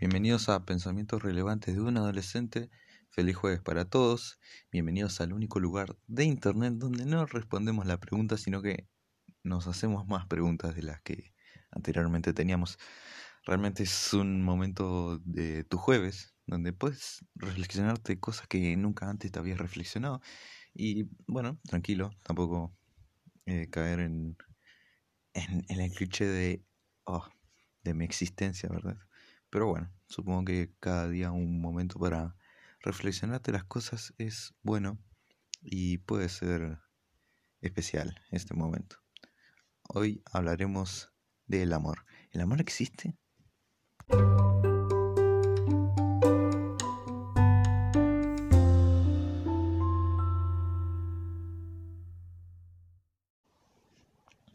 Bienvenidos a Pensamientos Relevantes de un Adolescente. Feliz jueves para todos. Bienvenidos al único lugar de Internet donde no respondemos la pregunta, sino que nos hacemos más preguntas de las que anteriormente teníamos. Realmente es un momento de tu jueves donde puedes reflexionarte cosas que nunca antes te habías reflexionado. Y bueno, tranquilo, tampoco eh, caer en, en, el cliché de, oh, de mi existencia, ¿verdad? Pero bueno, supongo que cada día un momento para reflexionarte las cosas es bueno y puede ser especial este momento. Hoy hablaremos del amor. ¿El amor existe?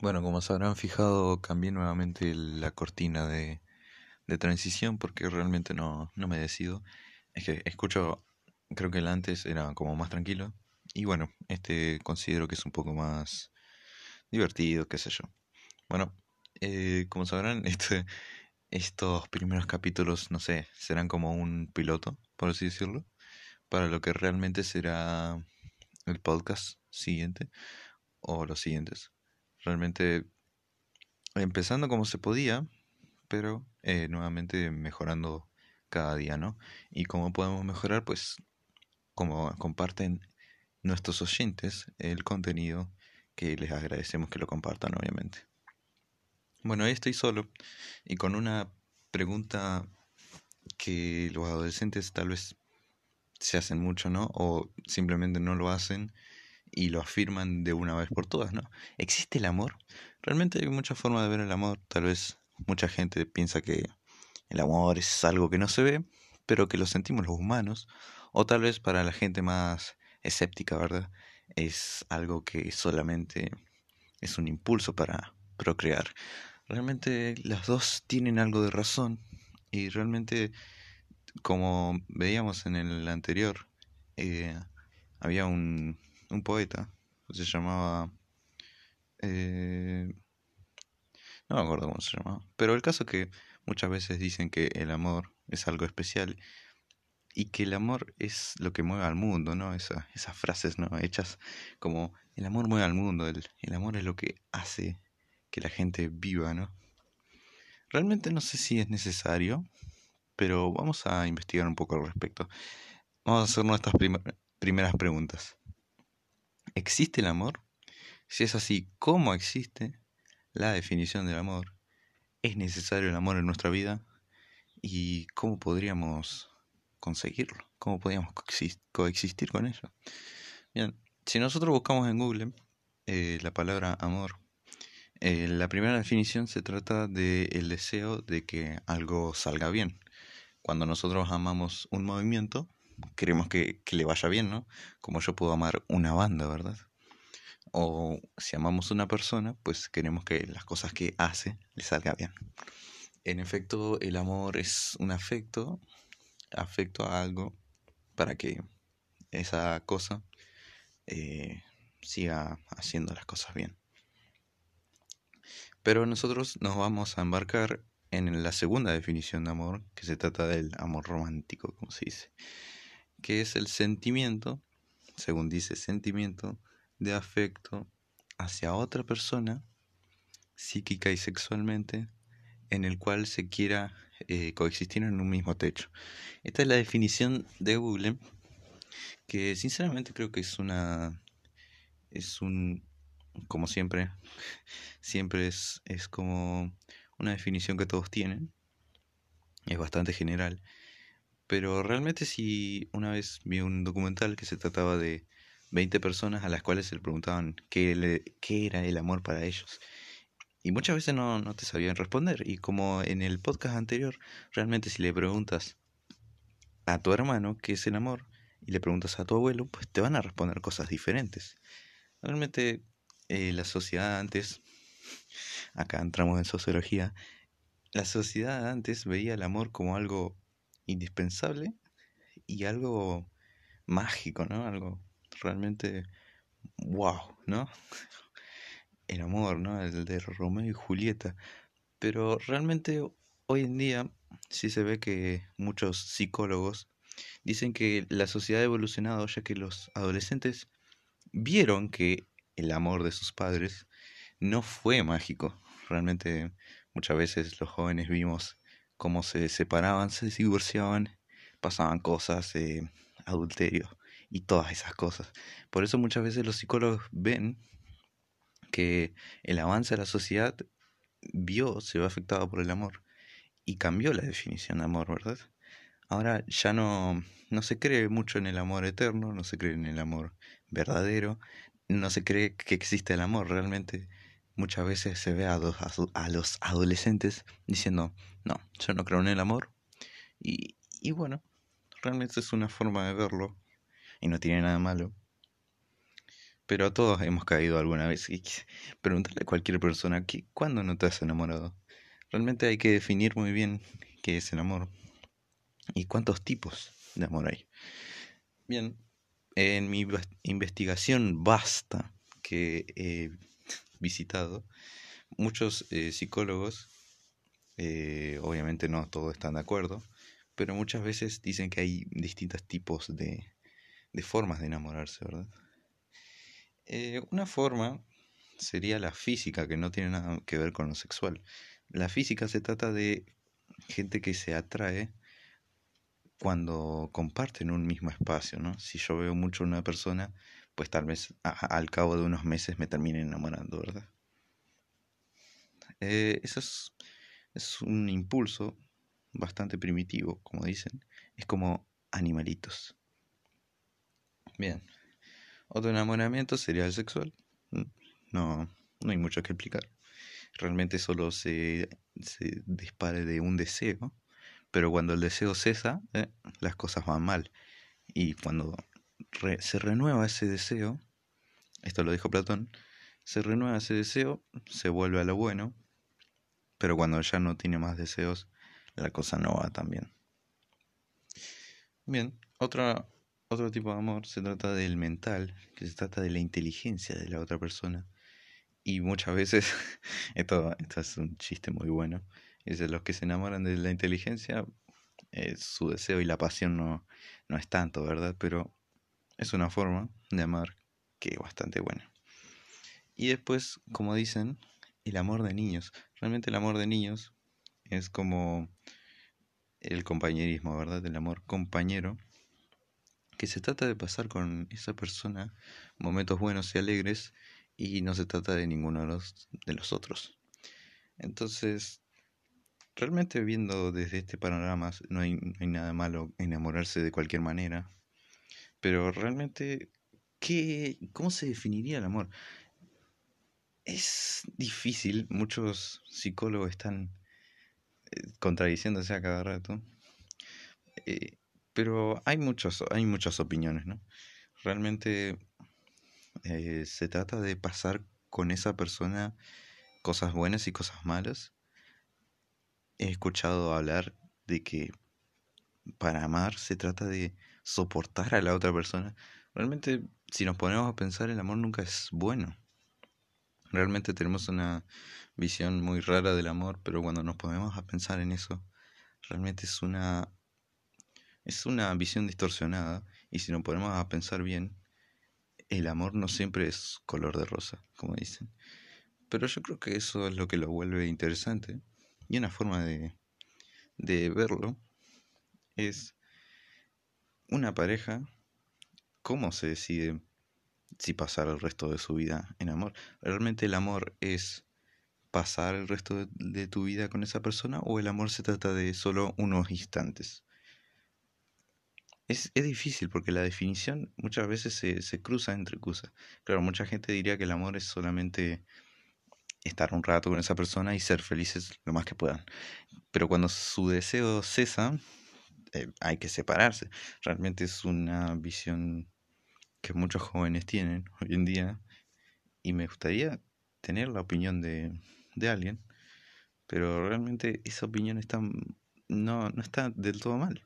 Bueno, como se habrán fijado, cambié nuevamente la cortina de, de transición porque realmente no, no me decido. Es que escucho, creo que el antes era como más tranquilo. Y bueno, este considero que es un poco más divertido, qué sé yo. Bueno, eh, como sabrán, este, estos primeros capítulos, no sé, serán como un piloto, por así decirlo, para lo que realmente será el podcast siguiente o los siguientes. Realmente, empezando como se podía, pero eh, nuevamente mejorando cada día, ¿no? Y cómo podemos mejorar, pues como comparten nuestros oyentes el contenido, que les agradecemos que lo compartan, obviamente. Bueno, hoy estoy solo y con una pregunta que los adolescentes tal vez se hacen mucho, ¿no? O simplemente no lo hacen y lo afirman de una vez por todas, ¿no? ¿Existe el amor? Realmente hay muchas formas de ver el amor, tal vez Mucha gente piensa que el amor es algo que no se ve, pero que lo sentimos los humanos, o tal vez para la gente más escéptica, ¿verdad? Es algo que solamente es un impulso para procrear. Realmente las dos tienen algo de razón y realmente como veíamos en el anterior, eh, había un, un poeta, se llamaba eh, no me acuerdo cómo se llamaba. Pero el caso es que muchas veces dicen que el amor es algo especial y que el amor es lo que mueve al mundo, ¿no? Esa, esas frases, ¿no? Hechas como el amor mueve al mundo, el, el amor es lo que hace que la gente viva, ¿no? Realmente no sé si es necesario, pero vamos a investigar un poco al respecto. Vamos a hacer nuestras primeras preguntas. ¿Existe el amor? Si es así, ¿cómo existe? La definición del amor. ¿Es necesario el amor en nuestra vida? ¿Y cómo podríamos conseguirlo? ¿Cómo podríamos coexistir con ello? Bien, si nosotros buscamos en Google eh, la palabra amor, eh, la primera definición se trata del el deseo de que algo salga bien. Cuando nosotros amamos un movimiento, queremos que, que le vaya bien, ¿no? Como yo puedo amar una banda, ¿verdad? O si amamos a una persona, pues queremos que las cosas que hace le salga bien. En efecto, el amor es un afecto, afecto a algo para que esa cosa eh, siga haciendo las cosas bien. Pero nosotros nos vamos a embarcar en la segunda definición de amor, que se trata del amor romántico, como se dice, que es el sentimiento, según dice sentimiento, de afecto hacia otra persona, psíquica y sexualmente, en el cual se quiera eh, coexistir en un mismo techo. Esta es la definición de Google, que sinceramente creo que es una... es un... como siempre, siempre es, es como una definición que todos tienen, es bastante general, pero realmente si una vez vi un documental que se trataba de 20 personas a las cuales se le preguntaban qué, qué era el amor para ellos. Y muchas veces no, no te sabían responder. Y como en el podcast anterior, realmente si le preguntas a tu hermano qué es el amor y le preguntas a tu abuelo, pues te van a responder cosas diferentes. Realmente eh, la sociedad antes, acá entramos en sociología, la sociedad antes veía el amor como algo indispensable y algo mágico, ¿no? Algo realmente, wow, ¿no? El amor, ¿no? El de Romeo y Julieta. Pero realmente hoy en día sí se ve que muchos psicólogos dicen que la sociedad ha evolucionado ya que los adolescentes vieron que el amor de sus padres no fue mágico. Realmente muchas veces los jóvenes vimos cómo se separaban, se divorciaban, pasaban cosas, eh, adulterio y todas esas cosas. Por eso muchas veces los psicólogos ven que el avance de la sociedad vio, se ve afectado por el amor y cambió la definición de amor, ¿verdad? Ahora ya no, no se cree mucho en el amor eterno, no se cree en el amor verdadero, no se cree que existe el amor. Realmente muchas veces se ve a los, a los adolescentes diciendo, no, yo no creo en el amor. Y, y bueno, realmente es una forma de verlo y no tiene nada malo. Pero todos hemos caído alguna vez. Y preguntarle a cualquier persona, ¿cuándo no te has enamorado? Realmente hay que definir muy bien qué es el amor y cuántos tipos de amor hay. Bien, en mi investigación vasta que he visitado, muchos eh, psicólogos, eh, obviamente no todos están de acuerdo, pero muchas veces dicen que hay distintos tipos de, de formas de enamorarse, ¿verdad? Eh, una forma sería la física, que no tiene nada que ver con lo sexual. La física se trata de gente que se atrae cuando comparten un mismo espacio, ¿no? Si yo veo mucho a una persona, pues tal vez al cabo de unos meses me termine enamorando, ¿verdad? Eh, eso es, es un impulso bastante primitivo, como dicen. Es como animalitos. Bien. Otro enamoramiento sería el sexual. No, no hay mucho que explicar. Realmente solo se, se de un deseo, pero cuando el deseo cesa, eh, las cosas van mal. Y cuando se renueva ese deseo, esto lo dijo Platón, se renueva ese deseo, se vuelve a lo bueno, pero cuando ya no tiene más deseos, la cosa no va tan bien. Bien, otra, otro tipo de amor se trata del mental, que se trata de la inteligencia de la otra persona. Y muchas veces, esto, esto es un chiste muy bueno, es de los que se enamoran de la inteligencia, eh, su deseo y la pasión no, no es tanto, ¿verdad? Pero es una forma de amar que es bastante buena. Y después, como dicen, el amor de niños. Realmente el amor de niños es como el compañerismo, ¿verdad? El amor compañero que se trata de pasar con esa persona momentos buenos y alegres y no se trata de ninguno de los, de los otros. Entonces, realmente viendo desde este panorama, no hay, no hay nada malo enamorarse de cualquier manera, pero realmente, ¿qué, ¿cómo se definiría el amor? Es difícil, muchos psicólogos están eh, contradiciéndose a cada rato. Eh, pero hay, muchos, hay muchas opiniones, ¿no? Realmente eh, se trata de pasar con esa persona cosas buenas y cosas malas. He escuchado hablar de que para amar se trata de soportar a la otra persona. Realmente, si nos ponemos a pensar, el amor nunca es bueno. Realmente tenemos una visión muy rara del amor, pero cuando nos ponemos a pensar en eso, realmente es una es una visión distorsionada y si nos ponemos a pensar bien, el amor no siempre es color de rosa, como dicen. Pero yo creo que eso es lo que lo vuelve interesante y una forma de, de verlo es una pareja, cómo se decide si pasar el resto de su vida en amor. ¿Realmente el amor es pasar el resto de, de tu vida con esa persona o el amor se trata de solo unos instantes? Es, es difícil porque la definición muchas veces se, se cruza entre cosas. Claro, mucha gente diría que el amor es solamente estar un rato con esa persona y ser felices lo más que puedan. Pero cuando su deseo cesa, eh, hay que separarse. Realmente es una visión que muchos jóvenes tienen hoy en día y me gustaría tener la opinión de, de alguien, pero realmente esa opinión está, no, no está del todo mal.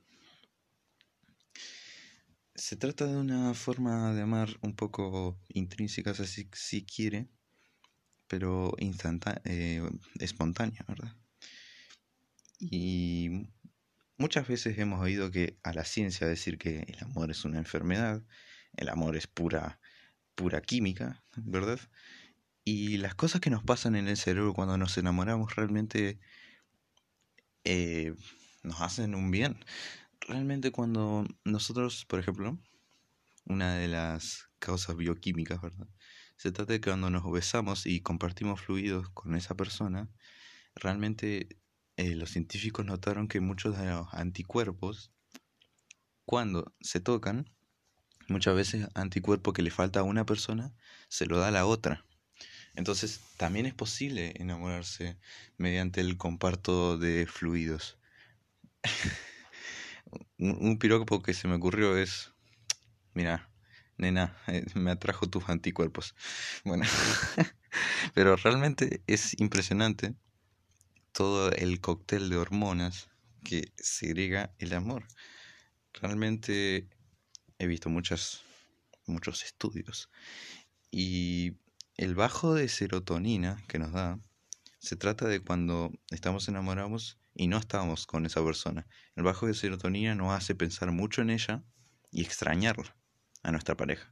Se trata de una forma de amar un poco intrínseca, si, si quiere, pero instantánea, eh, espontánea, ¿verdad? Y muchas veces hemos oído que a la ciencia decir que el amor es una enfermedad, el amor es pura, pura química, ¿verdad? Y las cosas que nos pasan en el cerebro cuando nos enamoramos realmente eh, nos hacen un bien. Realmente cuando nosotros, por ejemplo, una de las causas bioquímicas, ¿verdad? Se trata de que cuando nos besamos y compartimos fluidos con esa persona, realmente eh, los científicos notaron que muchos de los anticuerpos, cuando se tocan, muchas veces anticuerpo que le falta a una persona, se lo da a la otra. Entonces, también es posible enamorarse mediante el comparto de fluidos. un, piropo que se me ocurrió es, mira, nena, eh, me atrajo tus anticuerpos. Bueno, pero realmente es impresionante todo el cóctel de hormonas que segrega el amor. Realmente he visto muchas, muchos estudios y el bajo de serotonina que nos da se trata de cuando estamos enamorados y no estamos con esa persona. El bajo de serotonina nos hace pensar mucho en ella y extrañarla, a nuestra pareja.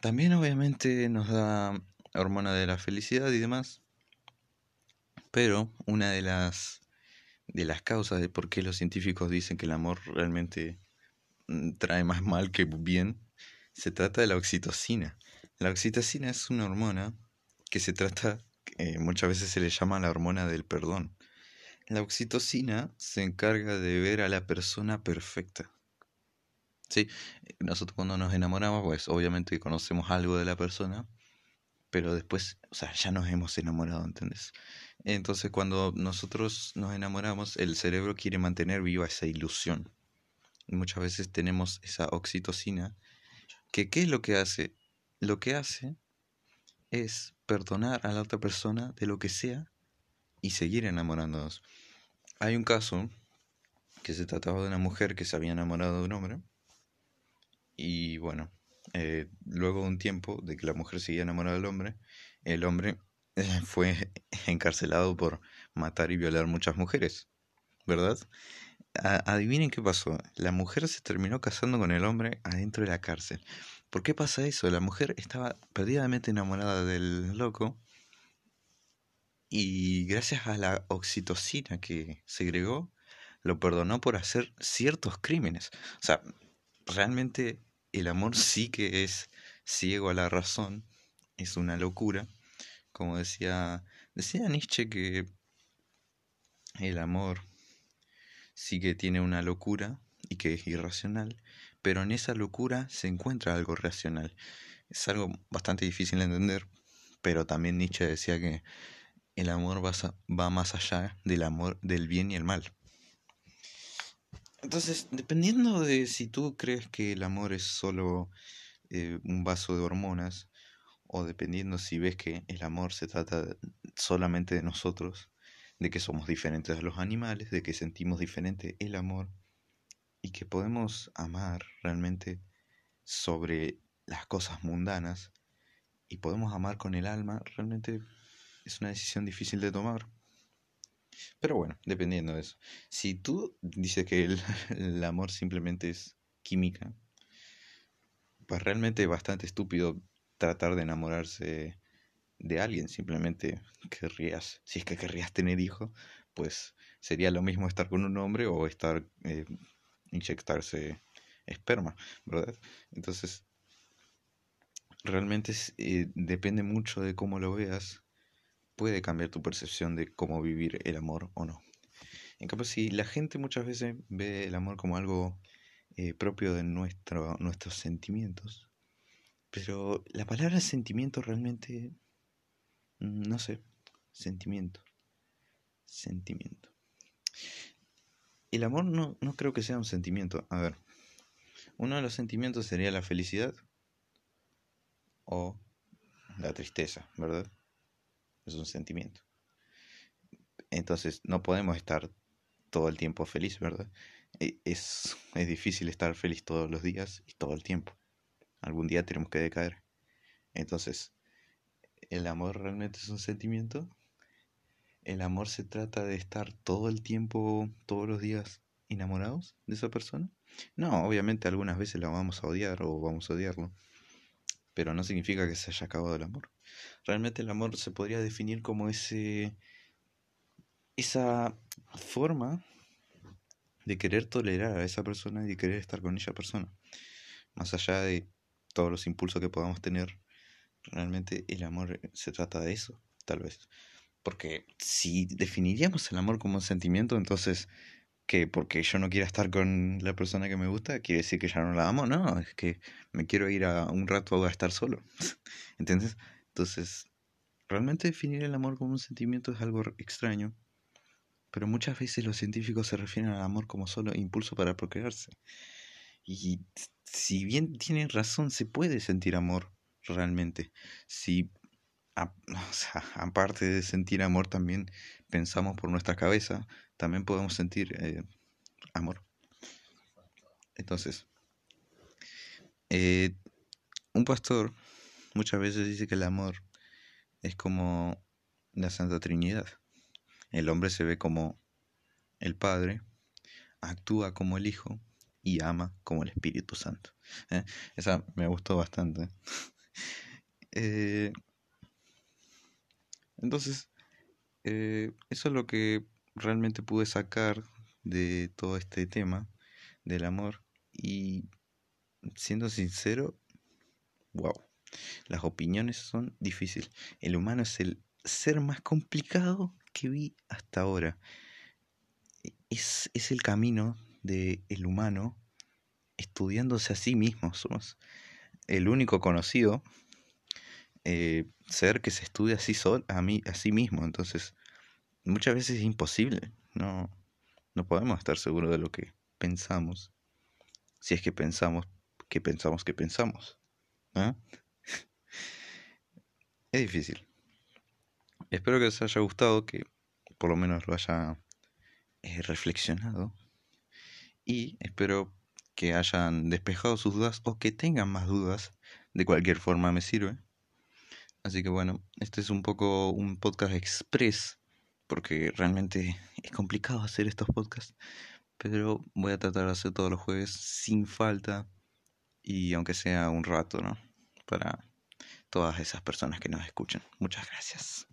También obviamente nos da hormona de la felicidad y demás. Pero una de las de las causas de por qué los científicos dicen que el amor realmente mm, trae más mal que bien se trata de la oxitocina. La oxitocina es una hormona que se trata, eh, muchas veces se le llama la hormona del perdón. La oxitocina se encarga de ver a la persona perfecta. Sí, nosotros cuando nos enamoramos, pues obviamente conocemos algo de la persona, pero después, o sea, ya nos hemos enamorado, ¿entendés? Entonces cuando nosotros nos enamoramos, el cerebro quiere mantener viva esa ilusión. Muchas veces tenemos esa oxitocina, que ¿qué es lo que hace? lo que hace es perdonar a la otra persona de lo que sea y seguir enamorándonos. Hay un caso que se trataba de una mujer que se había enamorado de un hombre y bueno, eh, luego de un tiempo de que la mujer seguía enamorada del hombre, el hombre fue encarcelado por matar y violar muchas mujeres, ¿verdad? adivinen qué pasó. La mujer se terminó casando con el hombre adentro de la cárcel. ¿Por qué pasa eso? La mujer estaba perdidamente enamorada del loco y gracias a la oxitocina que segregó, lo perdonó por hacer ciertos crímenes. O sea, realmente el amor sí que es ciego a la razón, es una locura. Como decía, decía Nietzsche que el amor sí que tiene una locura y que es irracional, pero en esa locura se encuentra algo racional. Es algo bastante difícil de entender, pero también Nietzsche decía que el amor va, más allá del amor del bien y el mal. Entonces, dependiendo de si tú crees que el amor es solo eh, un vaso de hormonas, o dependiendo si ves que el amor se trata solamente de nosotros, de que somos diferentes a los animales, de que sentimos diferente el amor, y que podemos amar realmente sobre las cosas mundanas y podemos amar con el alma, realmente es una decisión difícil de tomar. Pero bueno, dependiendo de eso. Si tú dices que el, amor simplemente es química, pues realmente es bastante estúpido tratar de enamorarse de alguien. Simplemente querrías, si es que querrías tener hijos, pues sería lo mismo estar con un hombre o estar eh, inyectarse esperma, ¿verdad? Entonces, realmente eh, depende mucho de cómo lo veas, puede cambiar tu percepción de cómo vivir el amor o no. En cambio, si la gente muchas veces ve el amor como algo eh, propio de nuestro, nuestros sentimientos, pero la palabra sentimiento realmente, mm, no sé, sentimiento, sentimiento. El amor no, no creo que sea un sentimiento. A ver, uno de los sentimientos sería la felicidad o la tristeza, ¿verdad? Es un sentimiento. Entonces, no podemos estar todo el tiempo feliz, ¿verdad? E, es, es difícil estar feliz todos los días y todo el tiempo. Algún día tenemos que decaer. Entonces, ¿el amor realmente es un sentimiento? el amor se trata de estar todo el tiempo, todos los días enamorados de esa persona. No, obviamente algunas veces la vamos a odiar o vamos a odiarlo, pero no significa que se haya acabado el amor. Realmente el amor se podría definir como ese esa forma de querer tolerar a esa persona y de querer estar con esa persona. Más allá de todos los impulsos que podamos tener, realmente el amor se trata de eso, tal vez. Porque si definiríamos el amor como un sentimiento, entonces que porque yo no quiera estar con la persona que me gusta, quiere decir que ya no la amo, no, es que me quiero ir a un rato a estar solo. ¿Entiendes? Entonces, realmente definir el amor como un sentimiento es algo extraño, pero muchas veces los científicos se refieren al amor como solo impulso para procrearse. Y si bien tienen razón, se puede sentir amor realmente. Si, aparte de sentir amor, también pensamos por nuestra cabeza, también podemos sentir eh, amor. Entonces, eh, un pastor muchas veces dice que el amor es como la Santa Trinidad. El hombre se ve como el Padre, actúa como el Hijo y ama como el Espíritu Santo. ¿eh? Esa me gustó bastante. Eh, entonces, eh, eso es lo que realmente pude sacar de todo este tema del amor. Y siendo sincero, wow, las opiniones son difíciles. El humano es el ser más complicado que vi hasta ahora. Es, es el camino del el humano estudiándose a sí mismo. Somos el único conocido eh, ser que se estudia así sol, a, mí, a sí mismo. Entonces, muchas veces es imposible. No, no podemos estar seguros de lo que pensamos. Si es que pensamos que pensamos que pensamos. ¿ah? Es difícil. Espero que les haya gustado, que por lo menos lo haya eh, reflexionado. Y espero que hayan despejado sus dudas o que tengan más dudas. De cualquier forma me sirve. Así que bueno, este es un poco un podcast express. Porque realmente es complicado hacer estos podcasts. Pero voy a tratar de hacer todos los jueves sin falta. Y aunque sea un rato, ¿no? Para todas esas personas que nos escuchan. Muchas gracias.